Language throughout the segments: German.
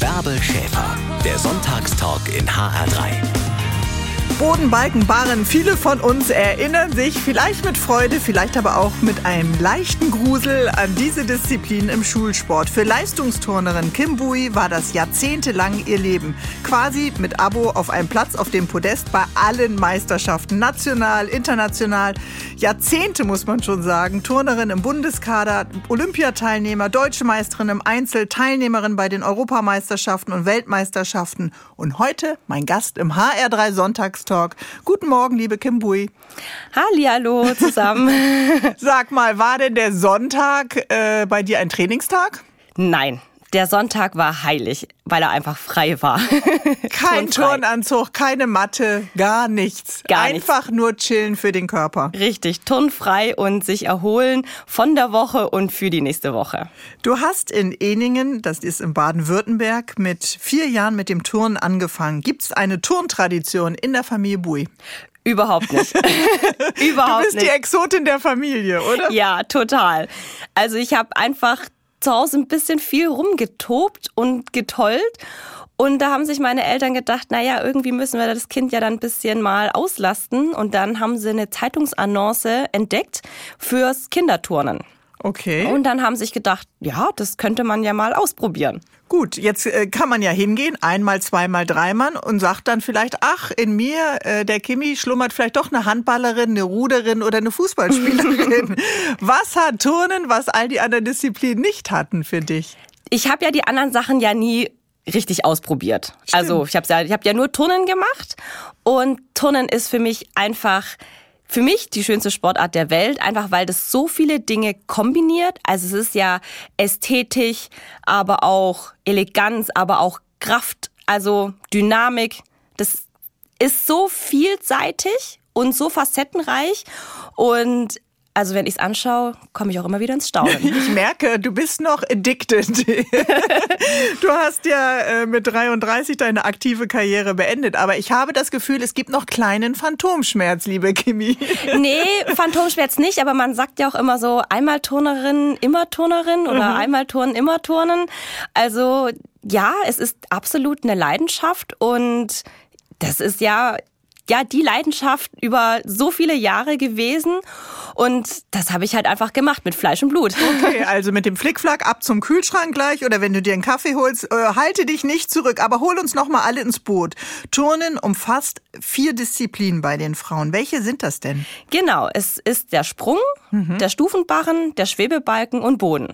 Bärbel Schäfer, der Sonntagstalk in HR3. Boden, Balken, Barren. Viele von uns erinnern sich vielleicht mit Freude, vielleicht aber auch mit einem leichten Grusel an diese Disziplin im Schulsport. Für Leistungsturnerin Kim Bui war das jahrzehntelang ihr Leben. Quasi mit Abo auf einem Platz auf dem Podest bei allen Meisterschaften. National, international. Jahrzehnte muss man schon sagen. Turnerin im Bundeskader, Olympiateilnehmer, deutsche Meisterin im Einzel, Teilnehmerin bei den Europameisterschaften und Weltmeisterschaften. Und heute mein Gast im HR3 Sonntags Talk. Guten Morgen, liebe Kim Bui. Hallo zusammen. Sag mal, war denn der Sonntag äh, bei dir ein Trainingstag? Nein. Der Sonntag war heilig, weil er einfach frei war. Kein Turnanzug, keine Matte, gar nichts. Gar einfach nichts. nur chillen für den Körper. Richtig, turnfrei und sich erholen von der Woche und für die nächste Woche. Du hast in Eningen, das ist in Baden-Württemberg, mit vier Jahren mit dem Turnen angefangen. Gibt es eine Turntradition in der Familie Bui? Überhaupt nicht. Überhaupt du bist nicht. die Exotin der Familie, oder? Ja, total. Also ich habe einfach zu Hause ein bisschen viel rumgetobt und getollt. Und da haben sich meine Eltern gedacht, naja, irgendwie müssen wir das Kind ja dann ein bisschen mal auslasten. Und dann haben sie eine Zeitungsannonce entdeckt fürs Kinderturnen. Okay. Und dann haben sich gedacht, ja, das könnte man ja mal ausprobieren. Gut, jetzt äh, kann man ja hingehen, einmal, zweimal, dreimal und sagt dann vielleicht, ach, in mir, äh, der Kimi, schlummert vielleicht doch eine Handballerin, eine Ruderin oder eine Fußballspielerin. was hat Turnen, was all die anderen Disziplinen nicht hatten für dich? Ich habe ja die anderen Sachen ja nie richtig ausprobiert. Stimmt. Also ich habe ja, ich hab ja nur Turnen gemacht und Turnen ist für mich einfach für mich die schönste Sportart der Welt, einfach weil das so viele Dinge kombiniert. Also es ist ja ästhetisch, aber auch Eleganz, aber auch Kraft, also Dynamik. Das ist so vielseitig und so facettenreich und also wenn ich es anschaue, komme ich auch immer wieder ins Staunen. Ich merke, du bist noch addicted. Du hast ja äh, mit 33 deine aktive Karriere beendet, aber ich habe das Gefühl, es gibt noch kleinen Phantomschmerz, liebe Kimi. Nee, Phantomschmerz nicht, aber man sagt ja auch immer so, einmal Turnerin, immer Turnerin oder Mhm. einmal Turnen, immer Turnen. Also ja, es ist absolut eine Leidenschaft und das ist ja ja die Leidenschaft über so viele Jahre gewesen und das habe ich halt einfach gemacht mit Fleisch und Blut. Okay, also mit dem Flickflack ab zum Kühlschrank gleich oder wenn du dir einen Kaffee holst, äh, halte dich nicht zurück, aber hol uns noch mal alle ins Boot. Turnen umfasst vier Disziplinen bei den Frauen. Welche sind das denn? Genau, es ist der Sprung, der Stufenbarren, der Schwebebalken und Boden.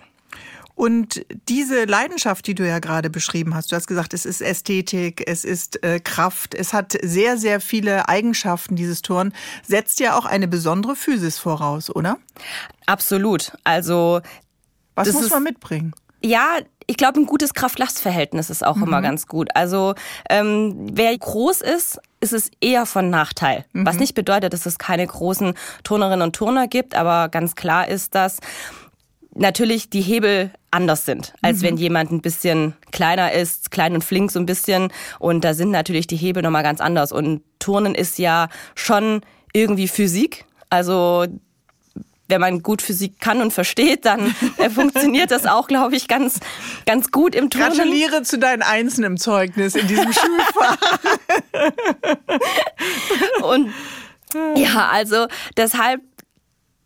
Und diese Leidenschaft, die du ja gerade beschrieben hast, du hast gesagt, es ist Ästhetik, es ist äh, Kraft, es hat sehr, sehr viele Eigenschaften, dieses Turnen, setzt ja auch eine besondere Physis voraus, oder? Absolut. Also Was Das muss ist- man mitbringen? Ja, ich glaube, ein gutes Kraft-Last-Verhältnis ist auch immer ganz gut. Also ähm, wer groß ist, ist es eher von Nachteil. Was nicht bedeutet, dass es keine großen Turnerinnen und Turner gibt, aber ganz klar ist, dass natürlich die Hebel anders sind, als wenn jemand ein bisschen kleiner ist, klein und flink so ein bisschen. Und da sind natürlich die Hebel nochmal ganz anders. Und Turnen ist ja schon irgendwie Physik. Also wenn man gut Physik kann und versteht, dann funktioniert das auch, glaube ich, ganz, ganz gut im Turnen. Gratuliere zu deinen Einsen im Zeugnis in diesem Schulfach. Und ja, also deshalb,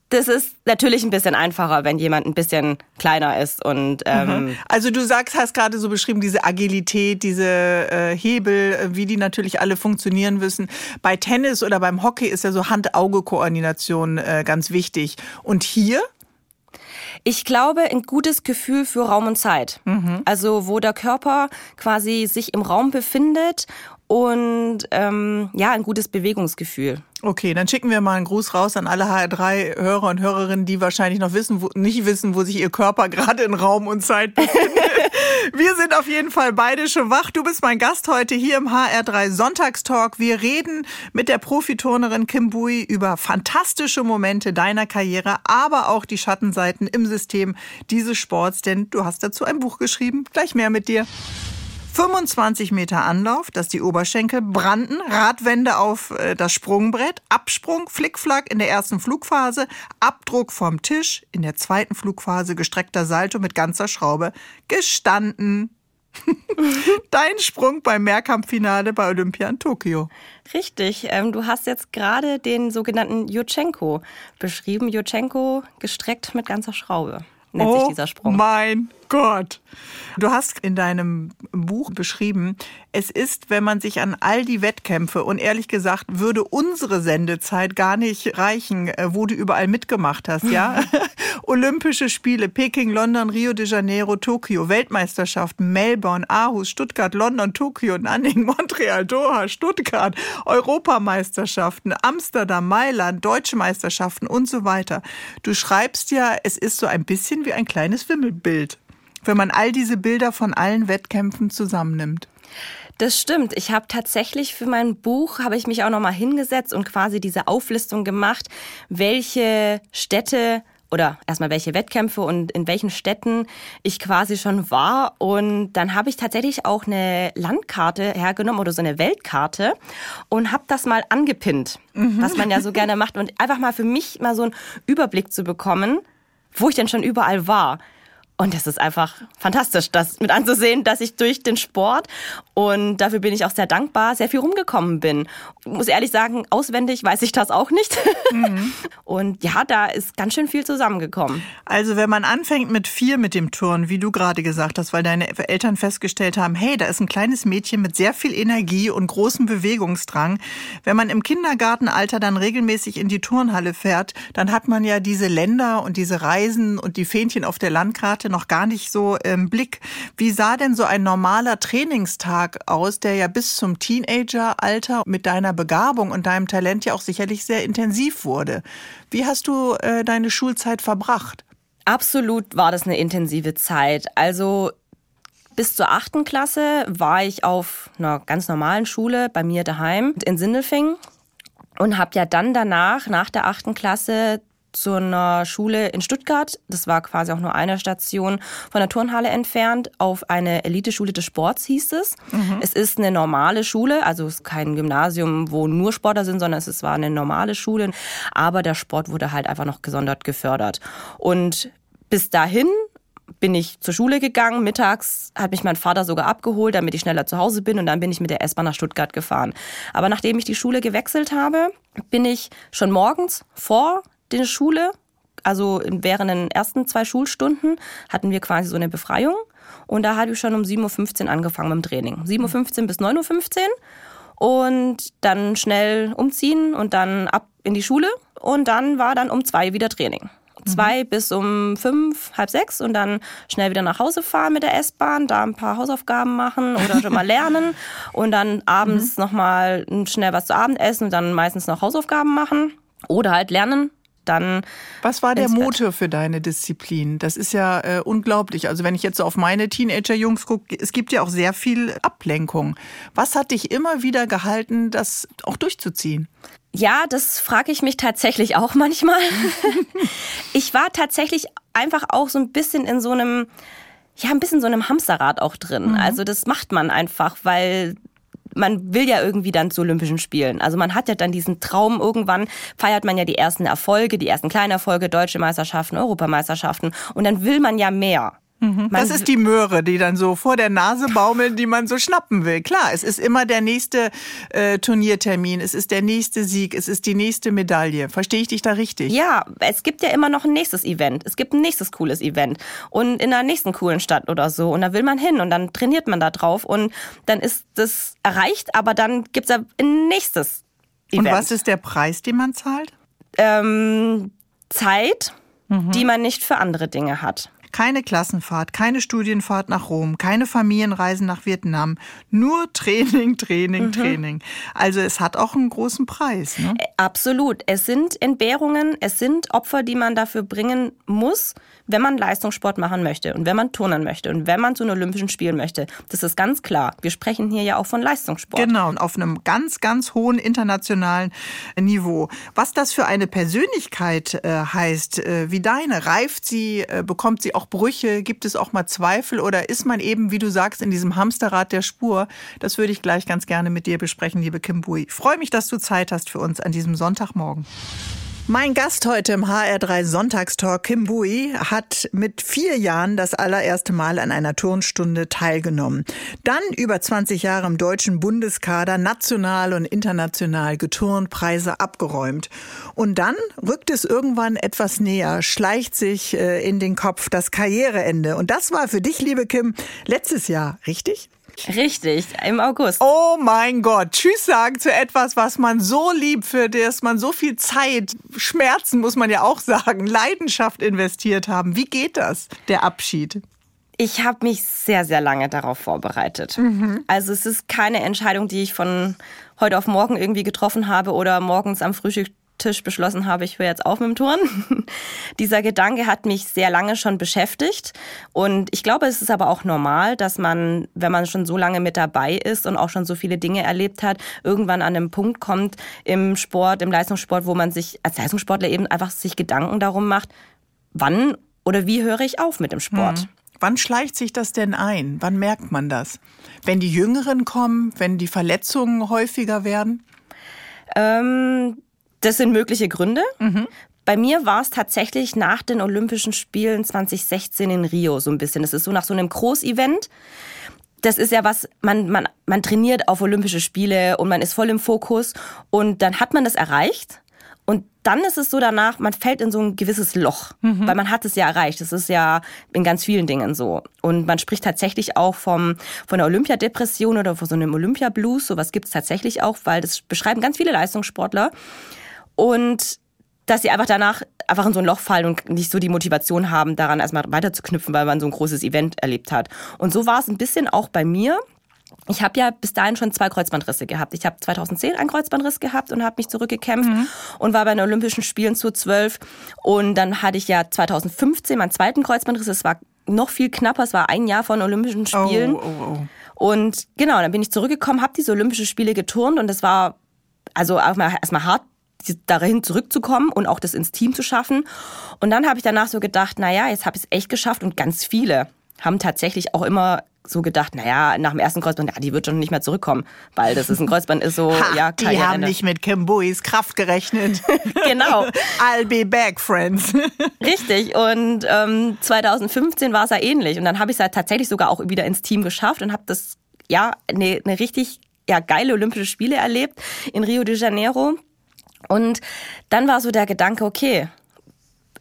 das ist natürlich ein bisschen einfacher, wenn jemand ein bisschen kleiner ist und ähm, Also du sagst, hast gerade so beschrieben, diese Agilität, diese äh, Hebel, äh, wie die natürlich alle funktionieren müssen. Bei Tennis oder beim Hockey ist ja so Hand-Auge-Koordination äh, ganz wichtig. Und hier? Ich glaube, ein gutes Gefühl für Raum und Zeit. Also wo der Körper quasi sich im Raum befindet und ähm, ja, ein gutes Bewegungsgefühl. Okay, dann schicken wir mal einen Gruß raus an alle HR3-Hörer und Hörerinnen, die wahrscheinlich noch wissen, wo, nicht wissen, wo sich ihr Körper gerade in Raum und Zeit befindet. wir sind auf jeden Fall beide schon wach. Du bist mein Gast heute hier im HR3 Sonntagstalk. Wir reden mit der Profiturnerin Kim Bui über fantastische Momente deiner Karriere, aber auch die Schattenseiten im System dieses Sports, denn du hast dazu ein Buch geschrieben. Gleich mehr mit dir. 25 Meter Anlauf, dass die Oberschenkel brannten, Radwände auf äh, das Sprungbrett, Absprung, Flickflack in der ersten Flugphase, Abdruck vom Tisch, in der zweiten Flugphase gestreckter Salto mit ganzer Schraube, gestanden. Dein Sprung beim Mehrkampffinale bei Olympia in Tokio. Richtig. Ähm, du hast jetzt gerade den sogenannten Jutschenko beschrieben. Jutschenko gestreckt mit ganzer Schraube nennt oh sich dieser Sprung. Mein Gott. Du hast in deinem Buch beschrieben, es ist, wenn man sich an all die Wettkämpfe und ehrlich gesagt würde unsere Sendezeit gar nicht reichen, äh, wo du überall mitgemacht hast, ja? Olympische Spiele, Peking, London, Rio de Janeiro, Tokio, Weltmeisterschaften, Melbourne, Aarhus, Stuttgart, London, Tokio, Nanning, Montreal, Doha, Stuttgart, Europameisterschaften, Amsterdam, Mailand, Deutsche Meisterschaften und so weiter. Du schreibst ja, es ist so ein bisschen wie ein kleines Wimmelbild wenn man all diese Bilder von allen Wettkämpfen zusammennimmt. Das stimmt. Ich habe tatsächlich für mein Buch habe ich mich auch noch mal hingesetzt und quasi diese Auflistung gemacht, welche Städte oder erstmal welche Wettkämpfe und in welchen Städten ich quasi schon war. Und dann habe ich tatsächlich auch eine Landkarte hergenommen oder so eine Weltkarte und habe das mal angepinnt, mhm. was man ja so gerne macht. Und einfach mal für mich mal so einen Überblick zu bekommen, wo ich denn schon überall war. Und es ist einfach fantastisch, das mit anzusehen, dass ich durch den Sport und dafür bin ich auch sehr dankbar, sehr viel rumgekommen bin. Ich muss ehrlich sagen, auswendig weiß ich das auch nicht. Mhm. Und ja, da ist ganz schön viel zusammengekommen. Also wenn man anfängt mit vier mit dem Turn, wie du gerade gesagt hast, weil deine Eltern festgestellt haben, hey, da ist ein kleines Mädchen mit sehr viel Energie und großem Bewegungsdrang. Wenn man im Kindergartenalter dann regelmäßig in die Turnhalle fährt, dann hat man ja diese Länder und diese Reisen und die Fähnchen auf der Landkarte hatte noch gar nicht so im Blick. Wie sah denn so ein normaler Trainingstag aus, der ja bis zum Teenageralter mit deiner Begabung und deinem Talent ja auch sicherlich sehr intensiv wurde? Wie hast du äh, deine Schulzeit verbracht? Absolut war das eine intensive Zeit. Also bis zur achten Klasse war ich auf einer ganz normalen Schule bei mir daheim in Sindelfing und habe ja dann danach, nach der achten Klasse, zu einer Schule in Stuttgart. Das war quasi auch nur eine Station von der Turnhalle entfernt. Auf eine Eliteschule des Sports hieß es. Mhm. Es ist eine normale Schule, also es ist kein Gymnasium, wo nur Sportler sind, sondern es war eine normale Schule. Aber der Sport wurde halt einfach noch gesondert gefördert. Und bis dahin bin ich zur Schule gegangen. Mittags hat mich mein Vater sogar abgeholt, damit ich schneller zu Hause bin. Und dann bin ich mit der S-Bahn nach Stuttgart gefahren. Aber nachdem ich die Schule gewechselt habe, bin ich schon morgens vor die Schule. Also während den ersten zwei Schulstunden hatten wir quasi so eine Befreiung. Und da habe ich schon um 7.15 Uhr angefangen mit dem Training. 7.15 Uhr bis 9.15 Uhr. Und dann schnell umziehen und dann ab in die Schule. Und dann war dann um zwei wieder Training. Zwei mhm. bis um fünf, halb sechs und dann schnell wieder nach Hause fahren mit der S-Bahn, da ein paar Hausaufgaben machen oder schon mal lernen und dann abends mhm. nochmal schnell was zu Abend essen und dann meistens noch Hausaufgaben machen oder halt lernen dann. Was war der Motor für deine Disziplin? Das ist ja äh, unglaublich. Also wenn ich jetzt so auf meine Teenager-Jungs gucke, es gibt ja auch sehr viel Ablenkung. Was hat dich immer wieder gehalten, das auch durchzuziehen? Ja, das frage ich mich tatsächlich auch manchmal. ich war tatsächlich einfach auch so ein bisschen in so einem, ja, ein bisschen so einem Hamsterrad auch drin. Mhm. Also das macht man einfach, weil man will ja irgendwie dann zu Olympischen Spielen. Also man hat ja dann diesen Traum, irgendwann feiert man ja die ersten Erfolge, die ersten kleinen Erfolge, deutsche Meisterschaften, Europameisterschaften und dann will man ja mehr. Mhm. Das ist die Möhre, die dann so vor der Nase baumelt, die man so schnappen will. Klar, es ist immer der nächste äh, Turniertermin, es ist der nächste Sieg, es ist die nächste Medaille. Verstehe ich dich da richtig? Ja, es gibt ja immer noch ein nächstes Event. Es gibt ein nächstes cooles Event. Und in einer nächsten coolen Stadt oder so. Und da will man hin und dann trainiert man da drauf und dann ist das erreicht, aber dann gibt es ein nächstes Event. Und was ist der Preis, den man zahlt? Ähm, Zeit, mhm. die man nicht für andere Dinge hat. Keine Klassenfahrt, keine Studienfahrt nach Rom, keine Familienreisen nach Vietnam, nur Training, Training, mhm. Training. Also es hat auch einen großen Preis. Ne? Absolut. Es sind Entbehrungen, es sind Opfer, die man dafür bringen muss, wenn man Leistungssport machen möchte und wenn man turnen möchte und wenn man zu den Olympischen Spielen möchte. Das ist ganz klar. Wir sprechen hier ja auch von Leistungssport. Genau, und auf einem ganz, ganz hohen internationalen Niveau. Was das für eine Persönlichkeit äh, heißt, äh, wie deine, reift sie, äh, bekommt sie auch Brüche, gibt es auch mal Zweifel oder ist man eben, wie du sagst, in diesem Hamsterrad der Spur? Das würde ich gleich ganz gerne mit dir besprechen, liebe Kim Bui. Ich freue mich, dass du Zeit hast für uns an diesem Sonntagmorgen. Mein Gast heute im HR3 Sonntagstalk, Kim Bui, hat mit vier Jahren das allererste Mal an einer Turnstunde teilgenommen. Dann über 20 Jahre im deutschen Bundeskader national und international geturnt, Preise abgeräumt. Und dann rückt es irgendwann etwas näher, schleicht sich äh, in den Kopf das Karriereende. Und das war für dich, liebe Kim, letztes Jahr, richtig? Richtig, im August. Oh mein Gott, Tschüss sagen zu etwas, was man so liebt, für das man so viel Zeit, Schmerzen muss man ja auch sagen, Leidenschaft investiert haben. Wie geht das, der Abschied? Ich habe mich sehr, sehr lange darauf vorbereitet. Mhm. Also es ist keine Entscheidung, die ich von heute auf morgen irgendwie getroffen habe oder morgens am Frühstück Tisch beschlossen habe, ich höre jetzt auf mit dem Touren. Dieser Gedanke hat mich sehr lange schon beschäftigt. Und ich glaube, es ist aber auch normal, dass man, wenn man schon so lange mit dabei ist und auch schon so viele Dinge erlebt hat, irgendwann an einen Punkt kommt im Sport, im Leistungssport, wo man sich als Leistungssportler eben einfach sich Gedanken darum macht, wann oder wie höre ich auf mit dem Sport. Hm. Wann schleicht sich das denn ein? Wann merkt man das? Wenn die Jüngeren kommen, wenn die Verletzungen häufiger werden? Ähm, das sind mögliche Gründe. Mhm. Bei mir war es tatsächlich nach den Olympischen Spielen 2016 in Rio so ein bisschen. Das ist so nach so einem Großevent. Das ist ja was, man, man, man trainiert auf Olympische Spiele und man ist voll im Fokus und dann hat man das erreicht. Und dann ist es so danach, man fällt in so ein gewisses Loch, mhm. weil man hat es ja erreicht. Das ist ja in ganz vielen Dingen so. Und man spricht tatsächlich auch vom, von der Olympiadepression oder von so einem Olympiablues. Sowas gibt es tatsächlich auch, weil das beschreiben ganz viele Leistungssportler. Und dass sie einfach danach einfach in so ein Loch fallen und nicht so die Motivation haben, daran erstmal weiterzuknüpfen, weil man so ein großes Event erlebt hat. Und so war es ein bisschen auch bei mir. Ich habe ja bis dahin schon zwei Kreuzbandrisse gehabt. Ich habe 2010 einen Kreuzbandriss gehabt und habe mich zurückgekämpft mhm. und war bei den Olympischen Spielen zu 12. Und dann hatte ich ja 2015 meinen zweiten Kreuzbandriss. Es war noch viel knapper. Es war ein Jahr von Olympischen Spielen. Oh, oh, oh. Und genau, dann bin ich zurückgekommen, habe diese Olympischen Spiele geturnt und es war also erstmal hart dahin zurückzukommen und auch das ins Team zu schaffen. Und dann habe ich danach so gedacht, naja, jetzt habe ich es echt geschafft und ganz viele haben tatsächlich auch immer so gedacht, naja, nach dem ersten Kreuzband, ja, die wird schon nicht mehr zurückkommen, weil das ist ein Kreuzband, ist so, ha, ja, Die haben nicht mit Kim Buis Kraft gerechnet. genau. I'll be back, friends. Richtig. Und ähm, 2015 war es ja ähnlich. Und dann habe ich es ja tatsächlich sogar auch wieder ins Team geschafft und habe das, ja, eine ne richtig ja, geile Olympische Spiele erlebt in Rio de Janeiro. Und dann war so der Gedanke, okay,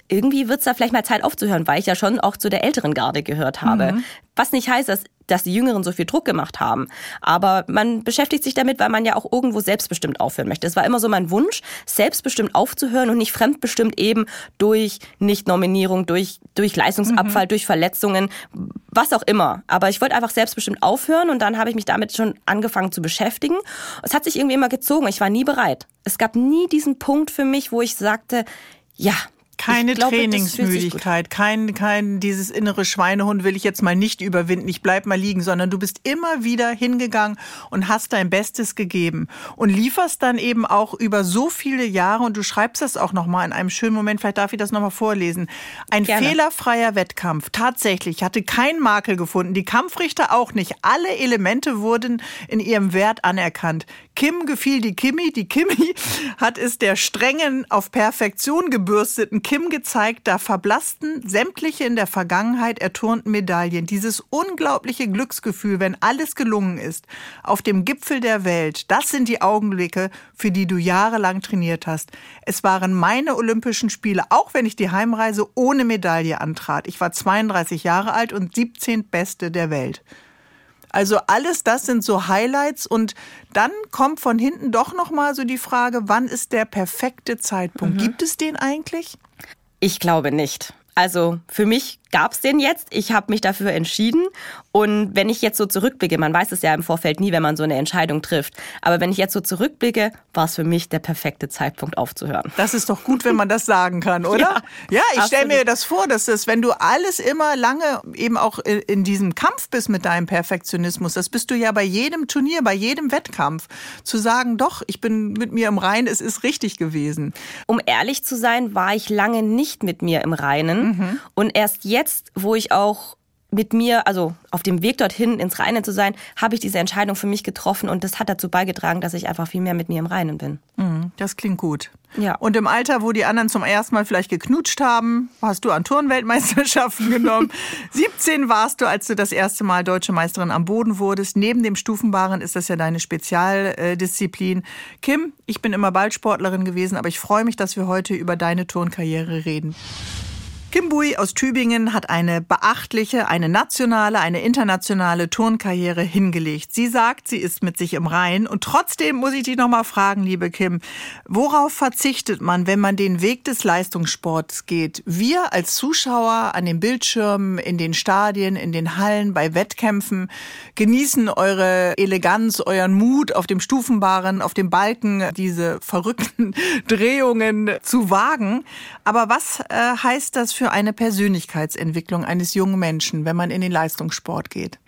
irgendwie wird es da vielleicht mal Zeit aufzuhören, weil ich ja schon auch zu der älteren Garde gehört habe. Mhm. Was nicht heißt, dass, dass die Jüngeren so viel Druck gemacht haben. Aber man beschäftigt sich damit, weil man ja auch irgendwo selbstbestimmt aufhören möchte. Es war immer so mein Wunsch, selbstbestimmt aufzuhören und nicht fremdbestimmt eben durch Nichtnominierung, durch, durch Leistungsabfall, mhm. durch Verletzungen, was auch immer. Aber ich wollte einfach selbstbestimmt aufhören und dann habe ich mich damit schon angefangen zu beschäftigen. Es hat sich irgendwie immer gezogen. Ich war nie bereit. Es gab nie diesen Punkt für mich, wo ich sagte, ja, keine glaube, Trainingsmüdigkeit, kein, kein dieses innere Schweinehund will ich jetzt mal nicht überwinden, ich bleib mal liegen, sondern du bist immer wieder hingegangen und hast dein Bestes gegeben und lieferst dann eben auch über so viele Jahre und du schreibst das auch noch mal in einem schönen Moment, vielleicht darf ich das noch mal vorlesen. Ein Gerne. fehlerfreier Wettkampf, tatsächlich, hatte keinen Makel gefunden, die Kampfrichter auch nicht. Alle Elemente wurden in ihrem Wert anerkannt. Kim gefiel die Kimi, die Kimi hat es der strengen, auf Perfektion gebürsteten Kim gezeigt, da verblassten sämtliche in der Vergangenheit erturnten Medaillen. Dieses unglaubliche Glücksgefühl, wenn alles gelungen ist, auf dem Gipfel der Welt, das sind die Augenblicke, für die du jahrelang trainiert hast. Es waren meine Olympischen Spiele, auch wenn ich die Heimreise ohne Medaille antrat. Ich war 32 Jahre alt und 17. Beste der Welt. Also alles das sind so Highlights und dann kommt von hinten doch noch mal so die Frage, wann ist der perfekte Zeitpunkt? Mhm. Gibt es den eigentlich? Ich glaube nicht. Also für mich gab es den jetzt. Ich habe mich dafür entschieden. Und wenn ich jetzt so zurückblicke, man weiß es ja im Vorfeld nie, wenn man so eine Entscheidung trifft. Aber wenn ich jetzt so zurückblicke, war es für mich der perfekte Zeitpunkt aufzuhören. Das ist doch gut, wenn man das sagen kann, oder? ja, ja ich stelle mir das vor, dass das, wenn du alles immer lange eben auch in diesem Kampf bist mit deinem Perfektionismus, das bist du ja bei jedem Turnier, bei jedem Wettkampf, zu sagen, doch, ich bin mit mir im Reinen, es ist richtig gewesen. Um ehrlich zu sein, war ich lange nicht mit mir im Reinen. Mhm. Und erst jetzt jetzt, wo ich auch mit mir, also auf dem Weg dorthin ins Reine zu sein, habe ich diese Entscheidung für mich getroffen und das hat dazu beigetragen, dass ich einfach viel mehr mit mir im Reinen bin. Mhm. Das klingt gut. Ja. Und im Alter, wo die anderen zum ersten Mal vielleicht geknutscht haben, hast du an Turnweltmeisterschaften genommen. 17 warst du, als du das erste Mal deutsche Meisterin am Boden wurdest. Neben dem Stufenbaren ist das ja deine Spezialdisziplin. Kim, ich bin immer Ballsportlerin gewesen, aber ich freue mich, dass wir heute über deine Turnkarriere reden. Kim Bui aus Tübingen hat eine beachtliche, eine nationale, eine internationale Turnkarriere hingelegt. Sie sagt, sie ist mit sich im Rein. Und trotzdem muss ich dich noch mal fragen, liebe Kim, worauf verzichtet man, wenn man den Weg des Leistungssports geht? Wir als Zuschauer an den Bildschirmen, in den Stadien, in den Hallen, bei Wettkämpfen genießen eure Eleganz, euren Mut auf dem Stufenbaren, auf dem Balken, diese verrückten Drehungen zu wagen. Aber was äh, heißt das für für eine Persönlichkeitsentwicklung eines jungen Menschen, wenn man in den Leistungssport geht?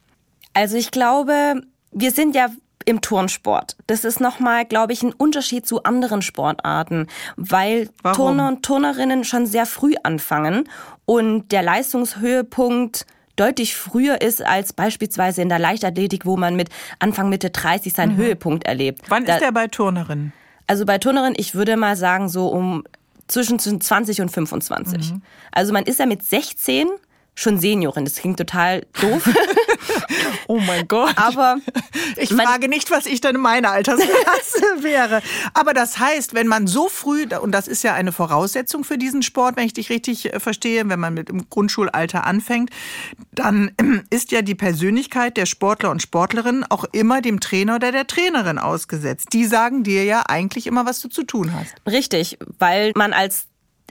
Also ich glaube, wir sind ja im Turnsport. Das ist nochmal, glaube ich, ein Unterschied zu anderen Sportarten, weil Warum? Turner und Turnerinnen schon sehr früh anfangen und der Leistungshöhepunkt deutlich früher ist als beispielsweise in der Leichtathletik, wo man mit Anfang Mitte 30 seinen mhm. Höhepunkt erlebt. Wann da, ist der bei Turnerinnen? Also bei Turnerinnen, ich würde mal sagen, so um zwischen 20 und 25. Mhm. Also man ist ja mit 16 schon Seniorin. Das klingt total doof. oh mein Gott. Aber ich frage nicht, was ich dann in meiner Altersklasse wäre. Aber das heißt, wenn man so früh, und das ist ja eine Voraussetzung für diesen Sport, wenn ich dich richtig äh, verstehe, wenn man mit dem Grundschulalter anfängt, dann ist ja die Persönlichkeit der Sportler und Sportlerinnen auch immer dem Trainer oder der Trainerin ausgesetzt. Die sagen dir ja eigentlich immer, was du zu tun hast. Richtig, weil man als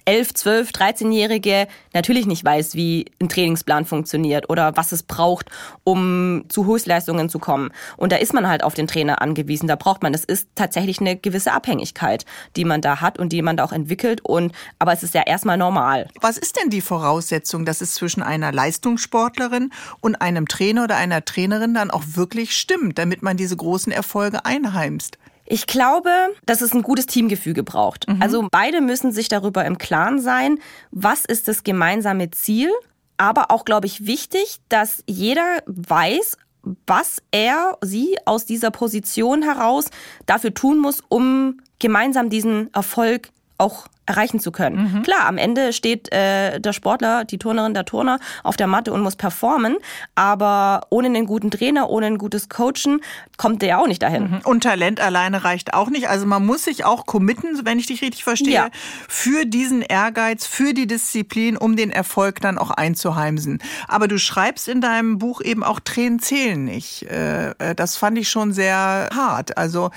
11, 12, 13-Jährige natürlich nicht weiß, wie ein Trainingsplan funktioniert oder was es braucht, um zu Höchstleistungen zu kommen. Und da ist man halt auf den Trainer angewiesen. Da braucht man, das ist tatsächlich eine gewisse Abhängigkeit, die man da hat und die man da auch entwickelt. Und, aber es ist ja erstmal normal. Was ist denn die Voraussetzung, dass es zwischen einer Leistungssportlerin und einem Trainer oder einer Trainerin dann auch wirklich stimmt, damit man diese großen Erfolge einheimst? Ich glaube, dass es ein gutes Teamgefüge braucht. Mhm. Also beide müssen sich darüber im Klaren sein, was ist das gemeinsame Ziel. Aber auch, glaube ich, wichtig, dass jeder weiß, was er, sie aus dieser Position heraus dafür tun muss, um gemeinsam diesen Erfolg auch erreichen zu können. Mhm. Klar, am Ende steht äh, der Sportler, die Turnerin, der Turner auf der Matte und muss performen, aber ohne einen guten Trainer, ohne ein gutes Coachen kommt der auch nicht dahin. Mhm. Und Talent alleine reicht auch nicht. Also man muss sich auch committen, wenn ich dich richtig verstehe, ja. für diesen Ehrgeiz, für die Disziplin, um den Erfolg dann auch einzuheimsen. Aber du schreibst in deinem Buch eben auch Tränen zählen nicht. Äh, äh, das fand ich schon sehr hart. Also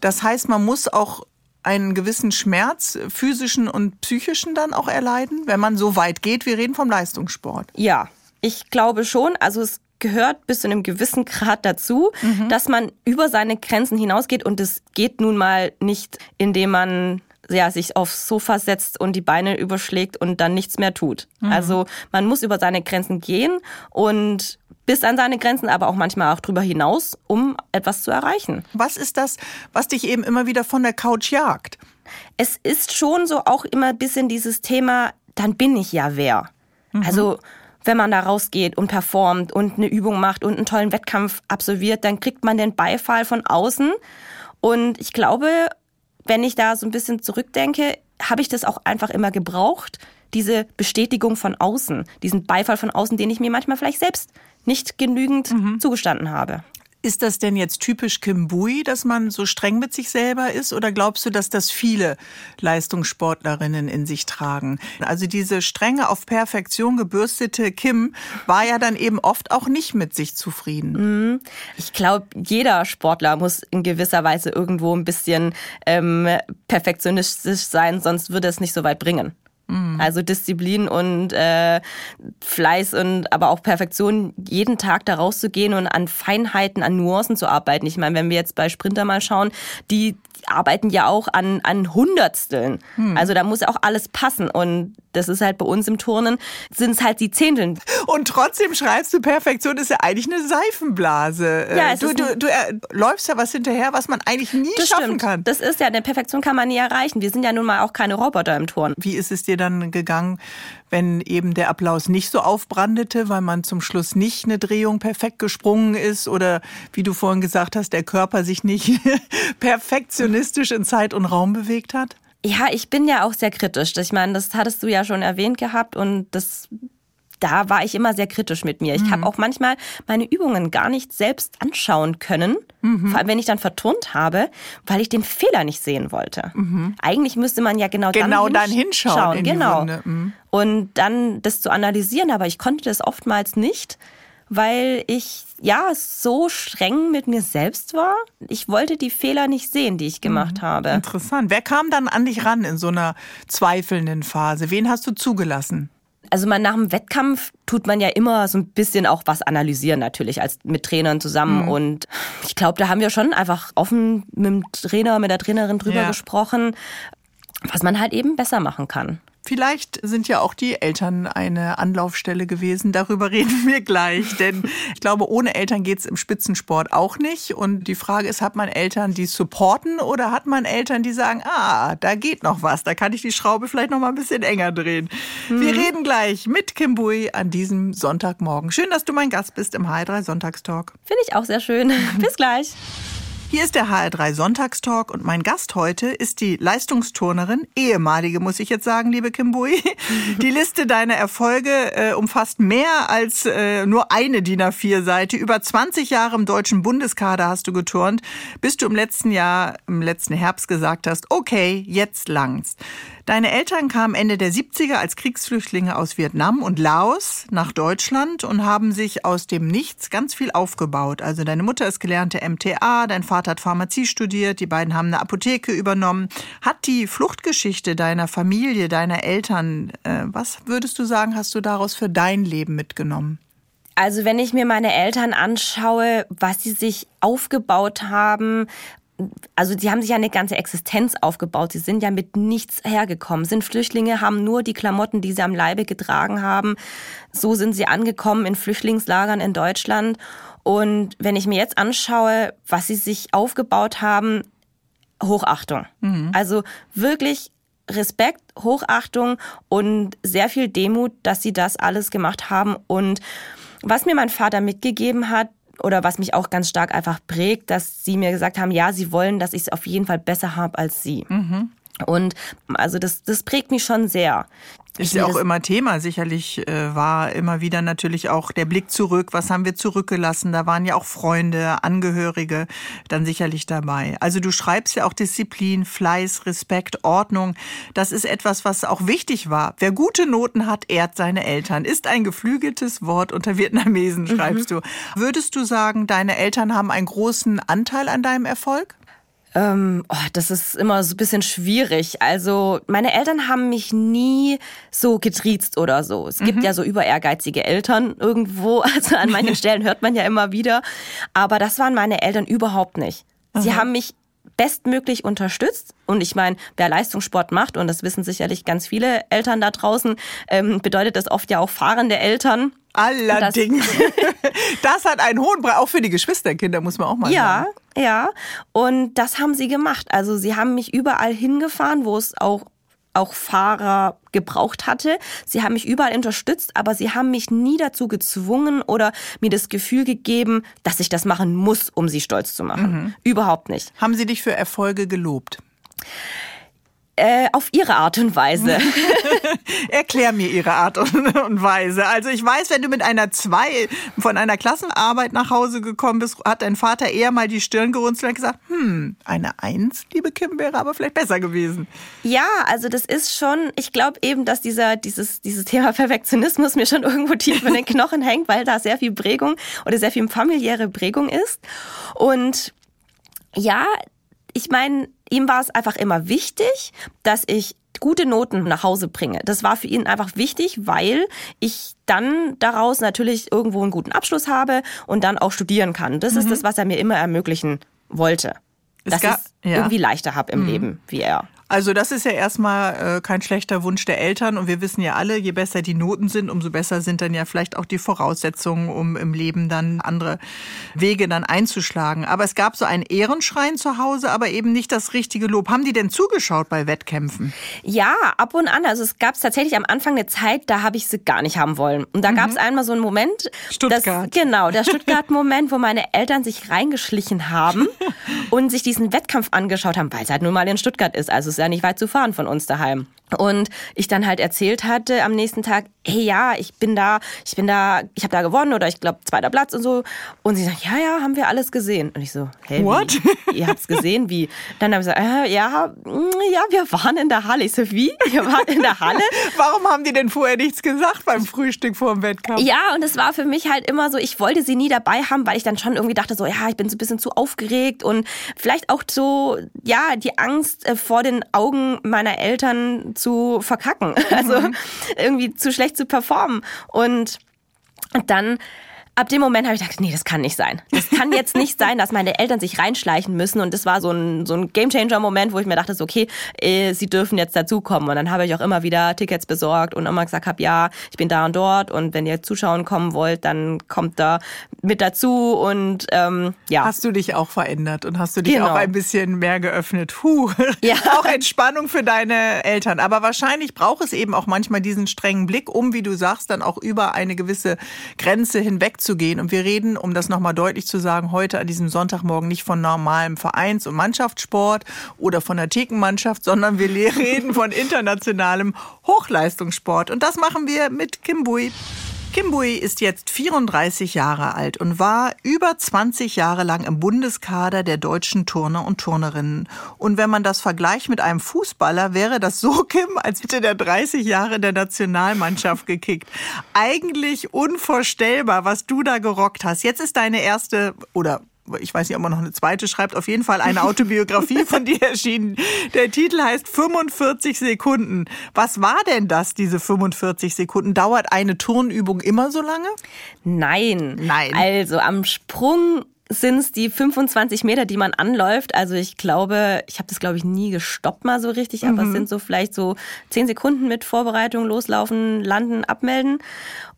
das heißt, man muss auch einen gewissen Schmerz, physischen und psychischen dann auch erleiden, wenn man so weit geht? Wir reden vom Leistungssport. Ja, ich glaube schon. Also es gehört bis zu einem gewissen Grad dazu, mhm. dass man über seine Grenzen hinausgeht und es geht nun mal nicht, indem man ja, sich aufs Sofa setzt und die Beine überschlägt und dann nichts mehr tut. Mhm. Also man muss über seine Grenzen gehen und bis an seine Grenzen, aber auch manchmal auch drüber hinaus, um etwas zu erreichen. Was ist das, was dich eben immer wieder von der Couch jagt? Es ist schon so auch immer ein bisschen dieses Thema, dann bin ich ja wer. Mhm. Also wenn man da rausgeht und performt und eine Übung macht und einen tollen Wettkampf absolviert, dann kriegt man den Beifall von außen. Und ich glaube, wenn ich da so ein bisschen zurückdenke, habe ich das auch einfach immer gebraucht, diese Bestätigung von außen, diesen Beifall von außen, den ich mir manchmal vielleicht selbst nicht genügend mhm. zugestanden habe. Ist das denn jetzt typisch Kim Bui, dass man so streng mit sich selber ist? Oder glaubst du, dass das viele Leistungssportlerinnen in sich tragen? Also diese strenge, auf Perfektion gebürstete Kim war ja dann eben oft auch nicht mit sich zufrieden. Mhm. Ich glaube, jeder Sportler muss in gewisser Weise irgendwo ein bisschen ähm, perfektionistisch sein, sonst würde es nicht so weit bringen. Mhm. Also Disziplin und äh, Fleiß und aber auch Perfektion, jeden Tag da rauszugehen und an Feinheiten, an Nuancen zu arbeiten. Ich meine, wenn wir jetzt bei Sprinter mal schauen, die arbeiten ja auch an, an Hundertsteln. Mhm. Also da muss auch alles passen und das ist halt bei uns im Turnen, sind es halt die Zehnteln. Und trotzdem schreibst du, Perfektion ist ja eigentlich eine Seifenblase. Ja, es du, ist du, du äh, läufst ja was hinterher, was man eigentlich nie Das schaffen stimmt. kann. Das ist ja, eine Perfektion kann man nie erreichen. Wir sind ja nun mal auch keine Roboter im Turnen. Wie ist es dir dann gegangen, wenn eben der Applaus nicht so aufbrandete, weil man zum Schluss nicht eine Drehung perfekt gesprungen ist oder wie du vorhin gesagt hast, der Körper sich nicht perfektionistisch in Zeit und Raum bewegt hat? Ja, ich bin ja auch sehr kritisch. Ich meine, das hattest du ja schon erwähnt gehabt und das da war ich immer sehr kritisch mit mir. Ich habe auch manchmal meine Übungen gar nicht selbst anschauen können, vor allem wenn ich dann verturnt habe, weil ich den Fehler nicht sehen wollte. Eigentlich müsste man ja genau, Genau dann, dann hinschauen genau. Mhm. Und dann das zu analysieren, aber ich konnte das oftmals nicht, weil ich ja so streng mit mir selbst war. Ich wollte die Fehler nicht sehen, die ich gemacht habe. Interessant. Wer kam dann an dich ran in so einer zweifelnden Phase? Wen hast du zugelassen? Also man nach dem Wettkampf tut man ja immer so ein bisschen auch was analysieren natürlich als mit Trainern zusammen und ich glaube, da haben wir schon einfach offen mit dem Trainer, mit der Trainerin drüber Ja. gesprochen, was man halt eben besser machen kann. Vielleicht sind ja auch die Eltern eine Anlaufstelle gewesen. Darüber reden wir gleich. Denn ich glaube, ohne Eltern geht's im Spitzensport auch nicht. Und die Frage ist, hat man Eltern, die supporten oder hat man Eltern, die sagen, ah, da geht noch was, da kann ich die Schraube vielleicht noch mal ein bisschen enger drehen. Wir reden gleich mit Kim Bui an diesem Sonntagmorgen. Schön, dass du mein Gast bist im H3 Sonntagstalk. Finde ich auch sehr schön. Bis gleich. Hier ist der HR3 Sonntagstalk und mein Gast heute ist die Leistungsturnerin, ehemalige muss ich jetzt sagen, liebe Kimbui. Die Liste deiner Erfolge äh, umfasst mehr als äh, nur eine DIN A4-Seite. Über 20 Jahre im deutschen Bundeskader hast du geturnt, bis du im letzten Jahr, im letzten Herbst gesagt hast, okay, jetzt langt's. Deine Eltern kamen Ende der 70er als Kriegsflüchtlinge aus Vietnam und Laos nach Deutschland und haben sich aus dem Nichts ganz viel aufgebaut. Also deine Mutter ist gelernte MTA, dein Vater hat Pharmazie studiert, die beiden haben eine Apotheke übernommen. Hat die Fluchtgeschichte deiner Familie, deiner Eltern, äh, was würdest du sagen, hast du daraus für dein Leben mitgenommen? Also wenn ich mir meine Eltern anschaue, was sie sich aufgebaut haben, also sie haben sich ja eine ganze Existenz aufgebaut. Sie sind ja mit nichts hergekommen. Sind Flüchtlinge, haben nur die Klamotten, die sie am Leibe getragen haben. So sind sie angekommen in Flüchtlingslagern in Deutschland. Und wenn ich mir jetzt anschaue, was sie sich aufgebaut haben, Hochachtung. Also wirklich Respekt, Hochachtung und sehr viel Demut, dass sie das alles gemacht haben. Und was mir mein Vater mitgegeben hat, oder was mich auch ganz stark einfach prägt, dass sie mir gesagt haben, ja, sie wollen, dass ich es auf jeden Fall besser habe als sie. Und also das, das prägt mich schon sehr. Ist ja auch immer Thema. Sicherlich äh, war immer wieder natürlich auch der Blick zurück. Was haben wir zurückgelassen? Da waren ja auch Freunde, Angehörige dann sicherlich dabei. Also du schreibst ja auch Disziplin, Fleiß, Respekt, Ordnung. Das ist etwas, was auch wichtig war. Wer gute Noten hat, ehrt seine Eltern. Ist ein geflügeltes Wort unter Vietnamesen, schreibst du. Würdest du sagen, deine Eltern haben einen großen Anteil an deinem Erfolg? Ähm, oh, das ist immer so ein bisschen schwierig. Also meine Eltern haben mich nie so getriezt oder so. Es gibt ja so über ehrgeizige Eltern irgendwo. Also an manchen Stellen hört man ja immer wieder. Aber das waren meine Eltern überhaupt nicht. Sie haben mich bestmöglich unterstützt. Und ich meine, wer Leistungssport macht, und das wissen sicherlich ganz viele Eltern da draußen, ähm, bedeutet das oft ja auch fahrende Eltern. Allerdings. Das, hat einen hohen Preis, auch für die Geschwisterkinder, muss man auch mal Ja, sagen. ja. Und das haben sie gemacht. Also sie haben mich überall hingefahren, wo es auch auch Fahrer gebraucht hatte. Sie haben mich überall unterstützt, aber sie haben mich nie dazu gezwungen oder mir das Gefühl gegeben, dass ich das machen muss, um sie stolz zu machen. Überhaupt nicht. Haben sie dich für Erfolge gelobt? Äh, auf ihre Art und Weise. Erklär mir ihre Art und Weise. Also ich weiß, wenn du mit einer zwei von einer Klassenarbeit nach Hause gekommen bist, hat dein Vater eher mal die Stirn gerunzelt und gesagt, hm, eine Eins, liebe Kim, wäre aber vielleicht besser gewesen. Ja, also das ist schon, ich glaube eben, dass dieser, dieses, dieses Thema Perfektionismus mir schon irgendwo tief in den Knochen hängt, weil da sehr viel Prägung oder sehr viel familiäre Prägung ist. Und ja, ich meine, ihm war es einfach immer wichtig, dass ich gute Noten nach Hause bringe. Das war für ihn einfach wichtig, weil ich dann daraus natürlich irgendwo einen guten Abschluss habe und dann auch studieren kann. Das ist das, was er mir immer ermöglichen wollte. Es Dass ich es ja. irgendwie leichter habe im Leben, wie er. Also das ist ja erstmal äh, kein schlechter Wunsch der Eltern und wir wissen ja alle, je besser die Noten sind, umso besser sind dann ja vielleicht auch die Voraussetzungen, um im Leben dann andere Wege dann einzuschlagen. Aber es gab so einen Ehrenschrein zu Hause, aber eben nicht das richtige Lob. Haben die denn zugeschaut bei Wettkämpfen? Ja, ab und an. Also es gab tatsächlich am Anfang eine Zeit, da habe ich sie gar nicht haben wollen. Und da mhm. gab es einmal so einen Moment. Stuttgart. Das, genau, der Stuttgart-Moment, wo meine Eltern sich reingeschlichen haben und sich diesen Wettkampf angeschaut haben, weil es halt nun mal in Stuttgart ist. Also ist ja nicht weit zu fahren von uns daheim. Und ich dann halt erzählt hatte am nächsten Tag, hey ja, ich bin da, ich bin da, ich habe da gewonnen oder ich glaube zweiter Platz und so. Und sie sagt, ja, ja, haben wir alles gesehen. Und ich so, hey, What? Wie? Ihr habt's gesehen, wie? Dann habe ich gesagt, äh, ja, mm, ja, wir waren in der Halle. Ich so, wie? Wir waren in der Halle. Warum haben die denn vorher nichts gesagt beim Frühstück vor dem Wettkampf? Ja, und es war für mich halt immer so, ich wollte sie nie dabei haben, weil ich dann schon irgendwie dachte so, ja, ich bin so ein bisschen zu aufgeregt und vielleicht auch so, ja, die Angst äh, vor den Augen meiner Eltern zu verkacken. Also mhm. irgendwie zu schlecht zu performen. Und dann ab dem Moment habe ich gedacht, nee, das kann nicht sein. Das kann jetzt nicht sein, dass meine Eltern sich reinschleichen müssen. Und das war so ein, so ein Gamechanger-Moment, wo ich mir dachte, so, okay, äh, sie dürfen jetzt dazukommen. Und dann habe ich auch immer wieder Tickets besorgt und immer gesagt habe, ja, ich bin da und dort. Und wenn ihr zuschauen kommen wollt, dann kommt da mit dazu. Und ähm, ja. Hast du dich auch verändert und hast du dich genau. auch ein bisschen mehr geöffnet? Huh. Ja. auch Entspannung für deine Eltern. Aber wahrscheinlich braucht es eben auch manchmal diesen strengen Blick, um, wie du sagst, dann auch über eine gewisse Grenze hinweg zu gehen. Und wir reden, um das nochmal deutlich zu sagen, heute an diesem Sonntagmorgen nicht von normalem Vereins- und Mannschaftssport oder von der Thekenmannschaft, sondern wir reden von internationalem Hochleistungssport. Und das machen wir mit Kim Bui. Kim Bui ist jetzt 34 Jahre alt und war über 20 Jahre lang im Bundeskader der deutschen Turner und Turnerinnen. Und wenn man das vergleicht mit einem Fußballer, wäre das so, Kim, als hätte der 30 Jahre der Nationalmannschaft gekickt. Eigentlich unvorstellbar, was du da gerockt hast. Jetzt ist deine erste oder ich weiß nicht, ob man noch eine zweite schreibt, auf jeden Fall eine Autobiografie von dir erschienen. Der Titel heißt 45 Sekunden. Was war denn das, diese 45 Sekunden? Dauert eine Turnübung immer so lange? Nein. Nein. Also am Sprung sind es die 25 Meter, die man anläuft. Also ich glaube, ich habe das glaube ich nie gestoppt mal so richtig, aber mhm. es sind so vielleicht so 10 Sekunden mit Vorbereitung, loslaufen, landen, abmelden.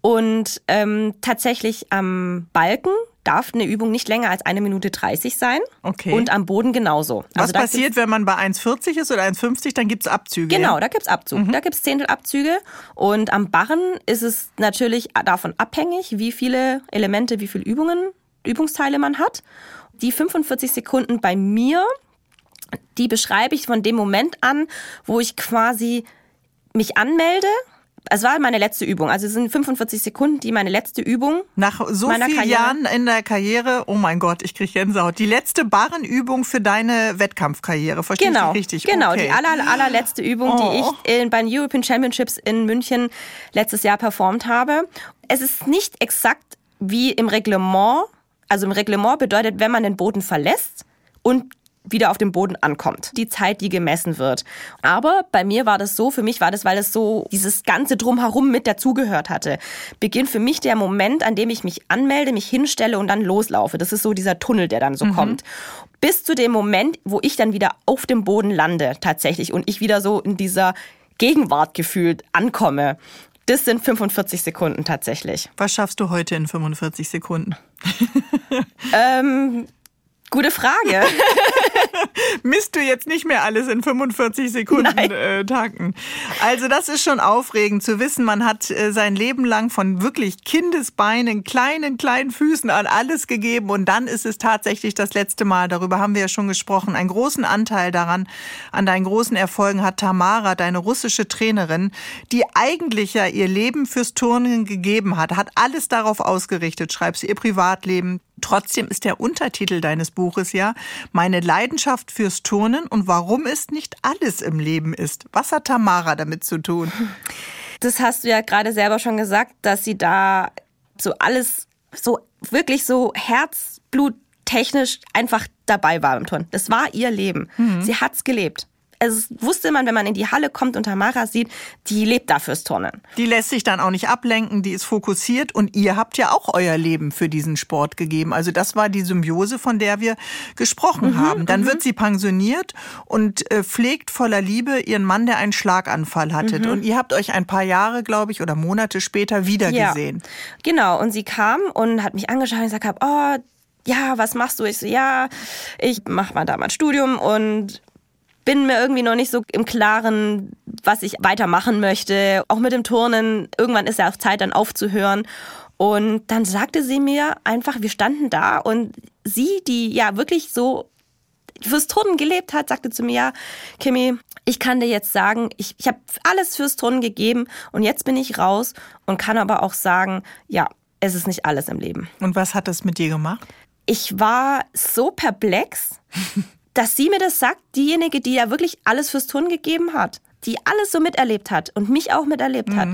Und ähm, tatsächlich am Balken darf eine Übung nicht länger als eine Minute 30 sein. Okay. Und am Boden genauso. Was also passiert, wenn man bei 1,40 ist oder 1,50, dann gibt es Abzüge? Genau, ja? da gibt es Abzug. Mhm. Da gibt es Zehntelabzüge. Und am Barren ist es natürlich davon abhängig, wie viele Elemente, wie viele Übungen, Übungsteile man hat. Die 45 Sekunden bei mir, die beschreibe ich von dem Moment an, wo ich quasi mich anmelde es war meine letzte Übung. Also es sind 45 Sekunden, die meine letzte Übung. Nach so vielen Karriere. Jahren in der Karriere, oh mein Gott, ich kriege Gänsehaut. Die letzte Barrenübung für deine Wettkampfkarriere, verstehe genau, ich richtig? Genau, okay. die aller, allerletzte Übung, oh. die ich in, bei den European Championships in München letztes Jahr performt habe. Es ist nicht exakt wie im Reglement. Also im Reglement bedeutet, wenn man den Boden verlässt und wieder auf dem Boden ankommt. Die Zeit, die gemessen wird. Aber bei mir war das so, für mich war das, weil es so dieses ganze Drumherum mit dazugehört hatte. Beginnt für mich der Moment, an dem ich mich anmelde, mich hinstelle und dann loslaufe. Das ist so dieser Tunnel, der dann so mhm. kommt. Bis zu dem Moment, wo ich dann wieder auf dem Boden lande, tatsächlich, und ich wieder so in dieser Gegenwart gefühlt ankomme. Das sind 45 Sekunden tatsächlich. Was schaffst du heute in 45 Sekunden? ähm, Gute Frage. Misst du jetzt nicht mehr alles in 45 Sekunden äh, Takten? Also das ist schon aufregend zu wissen, man hat äh, sein Leben lang von wirklich Kindesbeinen, kleinen, kleinen Füßen an alles gegeben und dann ist es tatsächlich das letzte Mal, darüber haben wir ja schon gesprochen, einen großen Anteil daran, an deinen großen Erfolgen hat Tamara, deine russische Trainerin, die eigentlich ja ihr Leben fürs Turnen gegeben hat, hat alles darauf ausgerichtet, schreibst ihr Privatleben, Trotzdem ist der Untertitel deines Buches ja Meine Leidenschaft fürs Turnen und warum es nicht alles im Leben ist. Was hat Tamara damit zu tun? Das hast du ja gerade selber schon gesagt, dass sie da so alles so wirklich so Herzblut technisch einfach dabei war im Turnen. Das war ihr Leben. Mhm. Sie hat's gelebt. Es wusste man, wenn man in die Halle kommt und Tamara sieht, die lebt da fürs Turnen. Die lässt sich dann auch nicht ablenken, die ist fokussiert und ihr habt ja auch euer Leben für diesen Sport gegeben. Also das war die Symbiose, von der wir gesprochen mhm, haben. Dann mhm. wird sie pensioniert und äh, pflegt voller Liebe ihren Mann, der einen Schlaganfall hatte. Mhm. Und ihr habt euch ein paar Jahre, glaube ich, oder Monate später wiedergesehen. Ja, genau. Und sie kam und hat mich angeschaut und gesagt, oh, ja, was machst du? Ich so, ja, ich mach mal da mein Studium und bin mir irgendwie noch nicht so im Klaren, was ich weitermachen möchte. Auch mit dem Turnen. Irgendwann ist ja auch Zeit, dann aufzuhören. Und dann sagte sie mir einfach, wir standen da und sie, die ja wirklich so fürs Turnen gelebt hat, sagte zu mir, ja, Kimi, ich kann dir jetzt sagen, ich, ich habe alles fürs Turnen gegeben und jetzt bin ich raus und kann aber auch sagen, ja, es ist nicht alles im Leben. Und was hat das mit dir gemacht? Ich war so perplex, dass sie mir das sagt, diejenige, die ja wirklich alles fürs Turnen gegeben hat, die alles so miterlebt hat und mich auch miterlebt mhm. hat,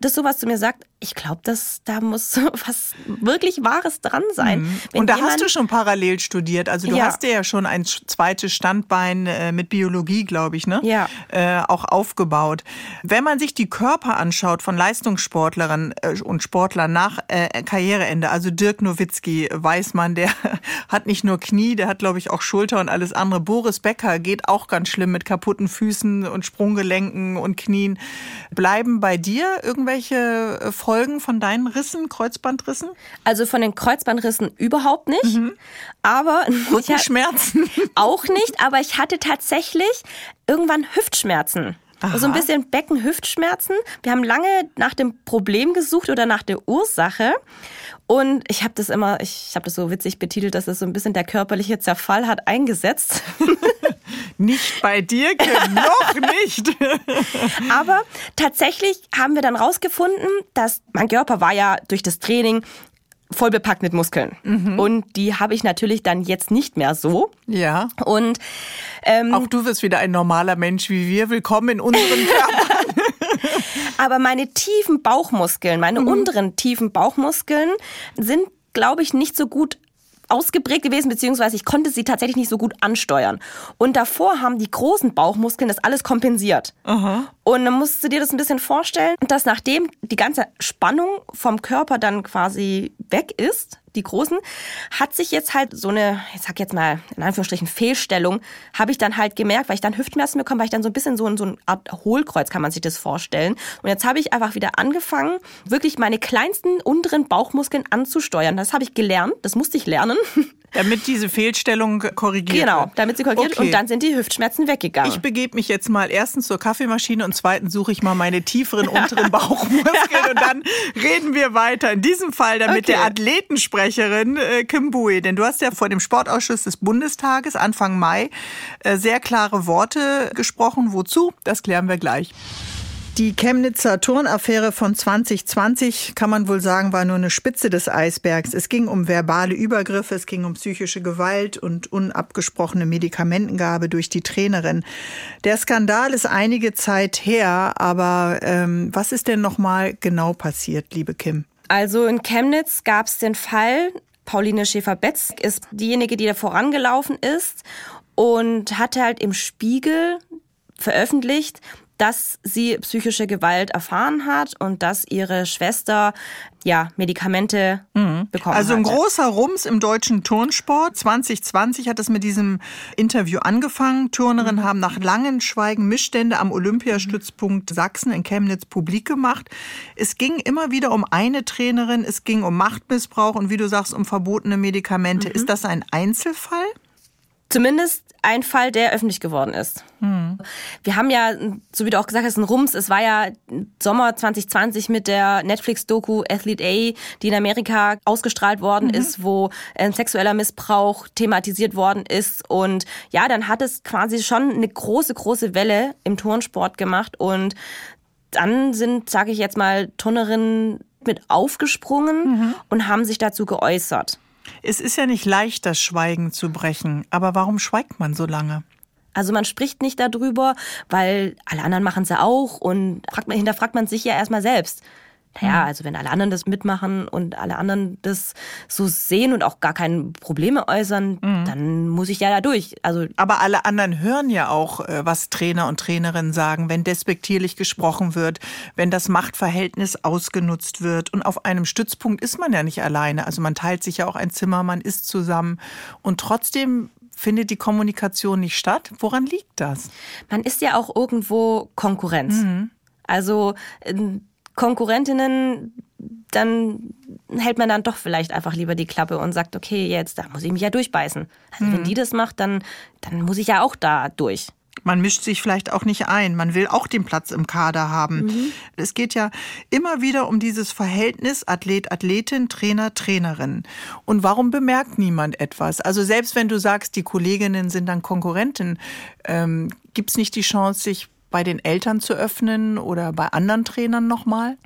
das sowas zu mir sagt, ich glaube, dass da muss was wirklich Wahres dran sein. Mhm. Und da hast du schon parallel studiert. Also du ja. hast dir ja schon ein zweites Standbein äh, mit Biologie, glaube ich, ne? Ja. Äh, auch aufgebaut. Wenn man sich die Körper anschaut von Leistungssportlerinnen äh, und Sportlern nach äh, Karriereende, also Dirk Nowitzki, weiß man, der hat nicht nur Knie, der hat, glaube ich, auch Schulter und alles andere. Boris Becker geht auch ganz schlimm mit kaputten Füßen und Sprunggelenken und Knien. Bleiben bei dir irgendwelche Folgen? Folgen von deinen Rissen, Kreuzbandrissen? Also von den Kreuzbandrissen überhaupt nicht. Mhm. Aber Rückenschmerzen? auch nicht, aber ich hatte tatsächlich irgendwann Hüftschmerzen. Aha. So ein bisschen Becken-Hüftschmerzen. Wir haben lange nach dem Problem gesucht oder nach der Ursache. Und ich habe das immer, ich habe das so witzig betitelt, dass es so ein bisschen der körperliche Zerfall hat eingesetzt. Nicht bei dir, Kim, noch nicht. Aber tatsächlich haben wir dann rausgefunden, dass mein Körper war ja durch das Training voll bepackt mit Muskeln. Mhm. Und die habe ich natürlich dann jetzt nicht mehr so. Ja. Und ähm, auch du wirst wieder ein normaler Mensch wie wir. Willkommen in unserem Körper. Aber meine tiefen Bauchmuskeln, meine mhm. unteren tiefen Bauchmuskeln sind glaube ich, nicht so gut ausgeprägt gewesen, beziehungsweise ich konnte sie tatsächlich nicht so gut ansteuern. Und davor haben die großen Bauchmuskeln das alles kompensiert. Aha. Und dann musst du dir das ein bisschen vorstellen, dass nachdem die ganze Spannung vom Körper dann quasi weg ist, die Großen, hat sich jetzt halt so eine, ich sag jetzt mal in Anführungsstrichen Fehlstellung, habe ich dann halt gemerkt, weil ich dann Hüftschmerzen bekomme, weil ich dann so ein bisschen so, so eine Art Hohlkreuz, kann man sich das vorstellen. Und jetzt habe ich einfach wieder angefangen, wirklich meine kleinsten unteren Bauchmuskeln anzusteuern. Das habe ich gelernt, das musste ich lernen. Damit diese Fehlstellung korrigiert Genau, damit sie korrigiert okay. und dann sind die Hüftschmerzen weggegangen. Ich begebe mich jetzt mal erstens zur Kaffeemaschine und zweitens suche ich mal meine tieferen unteren Bauchmuskeln und dann reden wir weiter. In diesem Fall dann okay. mit der Athletensprecherin äh, Kim Bui, denn du hast ja vor dem Sportausschuss des Bundestages Anfang Mai äh, sehr klare Worte gesprochen. Wozu? Das klären wir gleich. Die Chemnitzer Turnaffäre von 2020 kann man wohl sagen, war nur eine Spitze des Eisbergs. Es ging um verbale Übergriffe, es ging um psychische Gewalt und unabgesprochene Medikamentengabe durch die Trainerin. Der Skandal ist einige Zeit her, aber ähm, was ist denn noch mal genau passiert, liebe Kim? Also in Chemnitz gab es den Fall, Pauline Schäfer-Betz ist diejenige, die da vorangelaufen ist und hatte halt im Spiegel veröffentlicht, dass sie psychische Gewalt erfahren hat und dass ihre Schwester ja Medikamente mhm. bekommen Also ein hatte. großer Rums im deutschen Turnsport. 2020 hat es mit diesem Interview angefangen. Turnerinnen mhm. haben nach langem Schweigen Missstände am Olympiastützpunkt Sachsen in Chemnitz publik gemacht. Es ging immer wieder um eine Trainerin, es ging um Machtmissbrauch und wie du sagst, um verbotene Medikamente. Mhm. Ist das ein Einzelfall? Zumindest ein Fall, der öffentlich geworden ist. Hm. Wir haben ja, so wie du auch gesagt hast, ein Rums. Es war ja Sommer 2020 mit der Netflix-Doku Athlete A, die in Amerika ausgestrahlt worden mhm. ist, wo ein sexueller Missbrauch thematisiert worden ist. Und ja, dann hat es quasi schon eine große, große Welle im Turnsport gemacht. Und dann sind, sage ich jetzt mal, Turnerinnen mit aufgesprungen mhm. und haben sich dazu geäußert. Es ist ja nicht leicht, das Schweigen zu brechen. Aber warum schweigt man so lange? Also man spricht nicht darüber, weil alle anderen machen es ja auch und fragt hinterfragt man sich ja erstmal selbst. Naja, mhm. also wenn alle anderen das mitmachen und alle anderen das so sehen und auch gar keine Probleme äußern, mhm. dann muss ich ja da durch. Also Aber alle anderen hören ja auch, äh, was Trainer und Trainerinnen sagen, wenn despektierlich gesprochen wird, wenn das Machtverhältnis ausgenutzt wird. Und auf einem Stützpunkt ist man ja nicht alleine. Also man teilt sich ja auch ein Zimmer, man ist zusammen. Und trotzdem findet die Kommunikation nicht statt. Woran liegt das? Man ist ja auch irgendwo Konkurrenz. Mhm. Also ähm, Konkurrentinnen, dann hält man dann doch vielleicht einfach lieber die Klappe und sagt, okay, jetzt, da muss ich mich ja durchbeißen. Also mhm. wenn die das macht, dann, dann muss ich ja auch da durch. Man mischt sich vielleicht auch nicht ein. Man will auch den Platz im Kader haben. Mhm. Es geht ja immer wieder um dieses Verhältnis Athlet, Athletin, Trainer, Trainerin. Und warum bemerkt niemand etwas? Also selbst wenn du sagst, die Kolleginnen sind dann Konkurrenten, ähm, gibt es nicht die Chance, sich bei den Eltern zu öffnen oder bei anderen Trainern nochmal?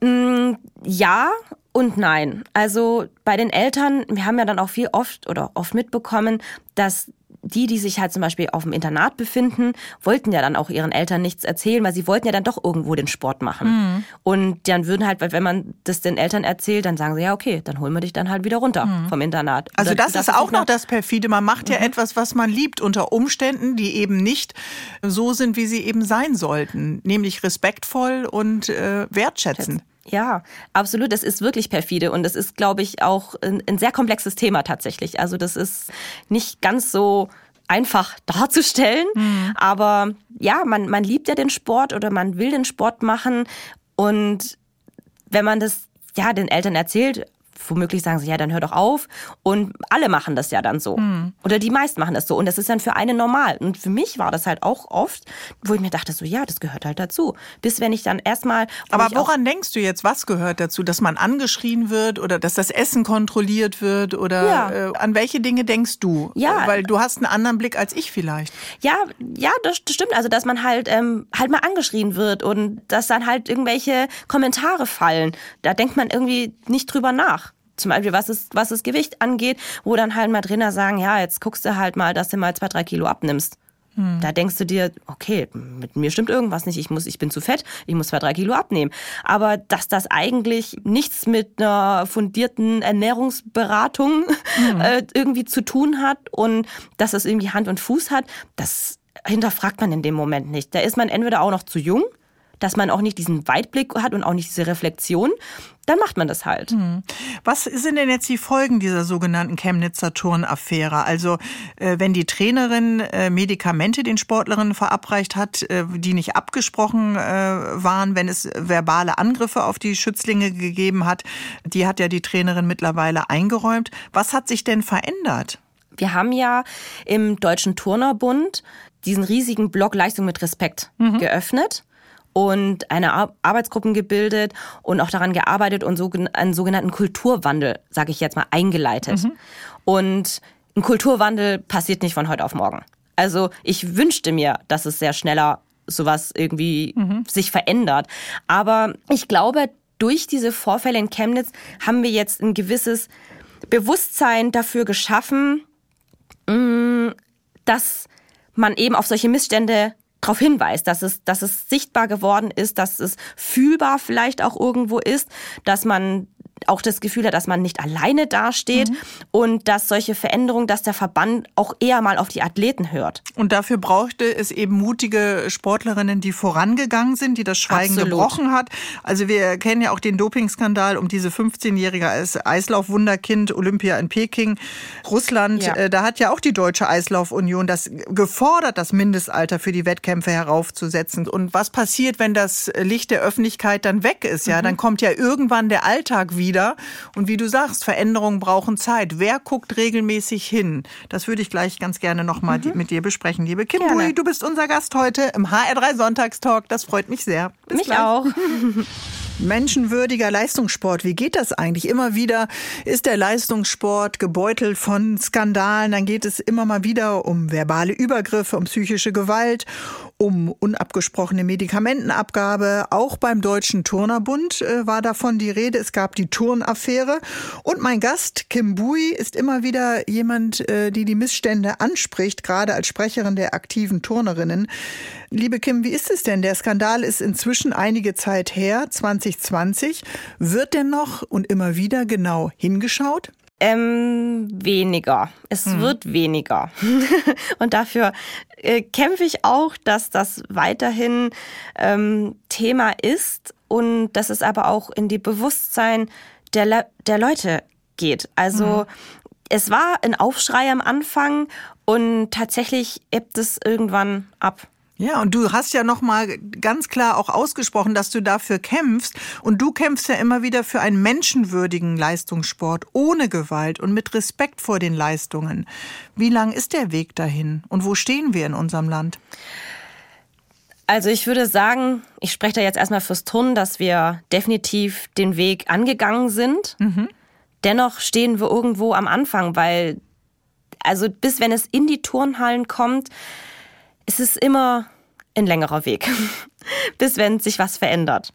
Mm, ja und nein. Also bei den Eltern, wir haben ja dann auch viel oft oder oft mitbekommen, dass die, die sich halt zum Beispiel auf dem Internat befinden, wollten ja dann auch ihren Eltern nichts erzählen, weil sie wollten ja dann doch irgendwo den Sport machen. Mhm. Und dann würden halt, wenn man das den Eltern erzählt, dann sagen sie, ja, okay, dann holen wir dich dann halt wieder runter mhm. vom Internat. Also das, das ist auch noch das Perfide. Man macht ja mhm. etwas, was man liebt, unter Umständen, die eben nicht so sind, wie sie eben sein sollten. Nämlich respektvoll und äh, wertschätzend. Ja, absolut. Das ist wirklich perfide und das ist, glaube ich, auch ein, ein, sehr komplexes Thema tatsächlich. Also das ist nicht ganz so einfach darzustellen, mhm. aber ja, man, man liebt ja den Sport oder man will den Sport machen und wenn man das ja den Eltern erzählt, womöglich sagen sie, ja, dann hör doch auf. Und alle machen das ja dann so. Hm. Oder die meisten machen das so. Und das ist dann für eine normal. Und für mich war das halt auch oft, wo ich mir dachte, so, ja, das gehört halt dazu. Bis wenn ich dann erstmal. Aber woran denkst du jetzt, was gehört dazu? Dass man angeschrien wird oder dass das Essen kontrolliert wird? Oder ja. äh, an welche Dinge denkst du? Ja. Weil du hast einen anderen Blick als ich vielleicht. Ja, ja, das, das stimmt. Also, dass man halt, ähm, halt mal angeschrien wird und dass dann halt irgendwelche Kommentare fallen. Da denkt man irgendwie nicht drüber nach zum Beispiel was, ist, was das Gewicht angeht, wo dann halt mal Trainer sagen, ja, jetzt guckst du halt mal, dass du mal zwei, drei Kilo abnimmst. Hm. Da denkst du dir, okay, mit mir stimmt irgendwas nicht, ich muss, ich bin zu fett, ich muss zwei, drei Kilo abnehmen. Aber dass das eigentlich nichts mit einer fundierten Ernährungsberatung hm. äh, irgendwie zu tun hat und dass das irgendwie Hand und Fuß hat, das hinterfragt man in dem Moment nicht. Da ist man entweder auch noch zu jung dass man auch nicht diesen Weitblick hat und auch nicht diese Reflexion, dann macht man das halt. Hm. Was sind denn jetzt die Folgen dieser sogenannten Chemnitzer Turnaffäre? Also äh, wenn die Trainerin äh, Medikamente den Sportlerinnen verabreicht hat, äh, die nicht abgesprochen waren, wenn es verbale Angriffe auf die Schützlinge gegeben hat, die hat ja die Trainerin mittlerweile eingeräumt. Was hat sich denn verändert? Wir haben ja im Deutschen Turnerbund diesen riesigen Block Leistung mit Respekt mhm. geöffnet und eine Ar Arbeitsgruppen gebildet und auch daran gearbeitet und so, einen sogenannten Kulturwandel, sage ich jetzt mal, eingeleitet. Mhm. Und ein Kulturwandel passiert nicht von heute auf morgen. Also ich wünschte mir, dass es sehr schneller sowas irgendwie mhm. sich verändert. Aber ich glaube, durch diese Vorfälle in Chemnitz haben wir jetzt ein gewisses Bewusstsein dafür geschaffen, mm, dass man eben auf solche Missstände darauf hinweist, dass es, dass es sichtbar geworden ist, dass es fühlbar vielleicht auch irgendwo ist, dass man auch das Gefühl hat, dass man nicht alleine dasteht mhm. und dass solche Veränderungen, dass der Verband auch eher mal auf die Athleten hört. Und dafür brauchte es eben mutige Sportlerinnen, die vorangegangen sind, die das Schweigen Absolut. gebrochen hat. Also wir kennen ja auch den Dopingskandal um diese 15-jährige Eislaufwunderkind Olympia in Peking, Russland. Ja. Äh, da hat ja auch die Deutsche Eislaufunion das gefordert, das Mindestalter für die Wettkämpfe heraufzusetzen. Und was passiert, wenn das Licht der Öffentlichkeit dann weg ist? Ja, mhm. dann kommt ja irgendwann der Alltag wieder wieder. Und wie du sagst, Veränderungen brauchen Zeit. Wer guckt regelmäßig hin? Das würde ich gleich ganz gerne nochmal mhm. mit dir besprechen. Liebe Kim Bui, du bist unser Gast heute im HR3 Sonntagstalk. Das freut mich sehr. Bis mich gleich. auch. Menschenwürdiger Leistungssport. Wie geht das eigentlich? Immer wieder ist der Leistungssport gebeutelt von Skandalen. Dann geht es immer mal wieder um verbale Übergriffe, um psychische Gewalt, um unabgesprochene Medikamentenabgabe. Auch beim Deutschen Turnerbund äh, war davon die Rede. Es gab die Turnaffäre. Und mein Gast, Kim Bui, ist immer wieder jemand, äh, die die Missstände anspricht, gerade als Sprecherin der aktiven Turnerinnen. Liebe Kim, wie ist es denn? Der Skandal ist inzwischen einige Zeit her, 20 2020. Wird denn noch und immer wieder genau hingeschaut? Ähm, weniger. Es hm. wird weniger. und dafür äh, kämpfe ich auch, dass das weiterhin ähm, Thema ist und dass es aber auch in die Bewusstsein der, Le der Leute geht. Also mhm. es war ein Aufschrei am Anfang und tatsächlich ebbt es irgendwann ab. Ja, und du hast ja noch mal ganz klar auch ausgesprochen, dass du dafür kämpfst und du kämpfst ja immer wieder für einen menschenwürdigen Leistungssport ohne Gewalt und mit Respekt vor den Leistungen. Wie lang ist der Weg dahin und wo stehen wir in unserem Land? Also ich würde sagen, ich spreche da jetzt erstmal fürs Turnen, dass wir definitiv den Weg angegangen sind. Mhm. Dennoch stehen wir irgendwo am Anfang, weil also bis wenn es in die Turnhallen kommt, es ist immer ein längerer Weg, bis wenn sich was verändert.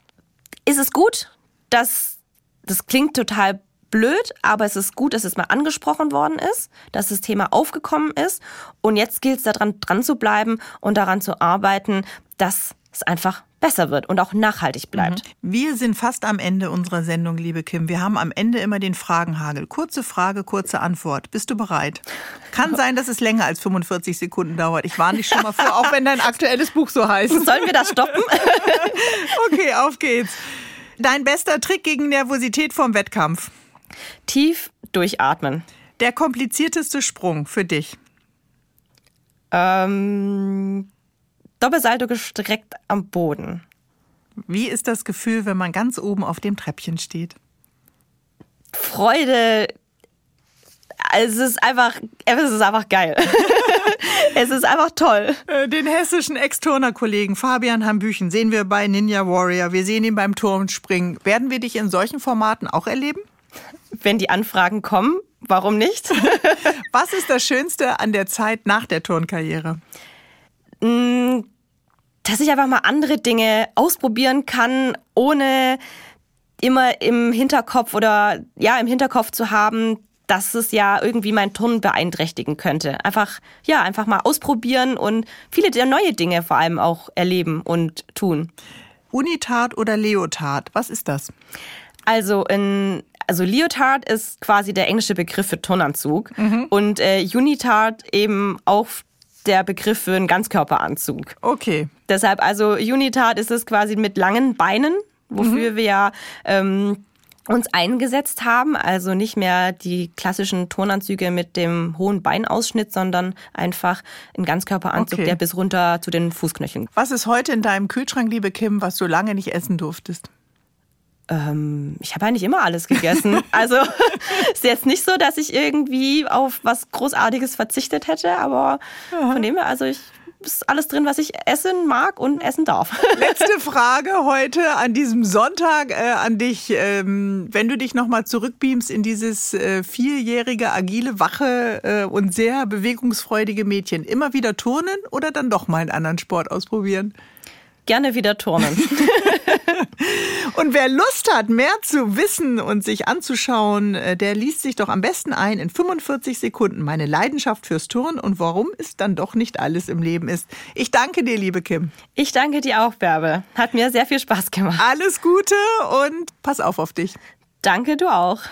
Ist es gut, dass das klingt total blöd, aber es ist gut, dass es mal angesprochen worden ist, dass das Thema aufgekommen ist und jetzt gilt es daran dran zu bleiben und daran zu arbeiten, dass es einfach besser wird und auch nachhaltig bleibt. Mhm. Wir sind fast am Ende unserer Sendung, liebe Kim. Wir haben am Ende immer den Fragenhagel. Kurze Frage, kurze Antwort. Bist du bereit? Kann sein, dass es länger als 45 Sekunden dauert. Ich warne dich schon mal vor, auch wenn dein aktuelles Buch so heißt. Sollen wir das stoppen? okay, auf geht's. Dein bester Trick gegen Nervosität vorm Wettkampf? Tief durchatmen. Der komplizierteste Sprung für dich? Ähm, Doppelsalto gestreckt am Boden. Wie ist das Gefühl, wenn man ganz oben auf dem Treppchen steht? Freude. Es ist einfach, es ist einfach geil. es ist einfach toll. Äh, den hessischen Ex-Turner-Kollegen Fabian Hambüchen sehen wir bei Ninja Warrior. Wir sehen ihn beim Turmspringen. Werden wir dich in solchen Formaten auch erleben? Wenn die Anfragen kommen, warum nicht? Was ist das Schönste an der Zeit nach der Turnkarriere? Mm, dass ich einfach mal andere Dinge ausprobieren kann, ohne immer im Hinterkopf oder ja, im Hinterkopf zu haben, dass es ja irgendwie mein Turnen beeinträchtigen könnte. Einfach, ja, einfach mal ausprobieren und viele der neue Dinge vor allem auch erleben und tun. Unitard oder Leotard, was ist das? Also in also Leotard ist quasi der englische Begriff für Turnanzug mhm. und äh, Unitard eben auch der Begriff für einen Ganzkörperanzug. Okay. Deshalb, also Unitard ist es quasi mit langen Beinen, wofür mhm. wir ja ähm, uns eingesetzt haben. Also nicht mehr die klassischen Turnanzüge mit dem hohen Beinausschnitt, sondern einfach ein Ganzkörperanzug, okay. der bis runter zu den Fußknöcheln. Was ist heute in deinem Kühlschrank, liebe Kim, was du lange nicht essen durftest? Ähm, ich habe eigentlich immer alles gegessen. Also ist jetzt nicht so, dass ich irgendwie auf was Großartiges verzichtet hätte, aber Aha. von dem her, also ich ist alles drin, was ich essen mag und essen darf. Letzte Frage heute an diesem Sonntag äh, an dich. Ähm, wenn du dich nochmal zurückbeamst in dieses äh, vierjährige, agile, wache äh, und sehr bewegungsfreudige Mädchen, immer wieder turnen oder dann doch mal einen anderen Sport ausprobieren? Gerne wieder turnen. und wer Lust hat, mehr zu wissen und sich anzuschauen, äh, der liest sich doch am besten ein in 45 Sekunden meine Leidenschaft fürs Turnen und warum es dann doch nicht alles im Leben ist. Ich danke dir, liebe Kim. Ich danke dir auch, Bärbe. Hat mir sehr viel Spaß gemacht. Alles Gute und pass auf auf dich. Danke, du auch.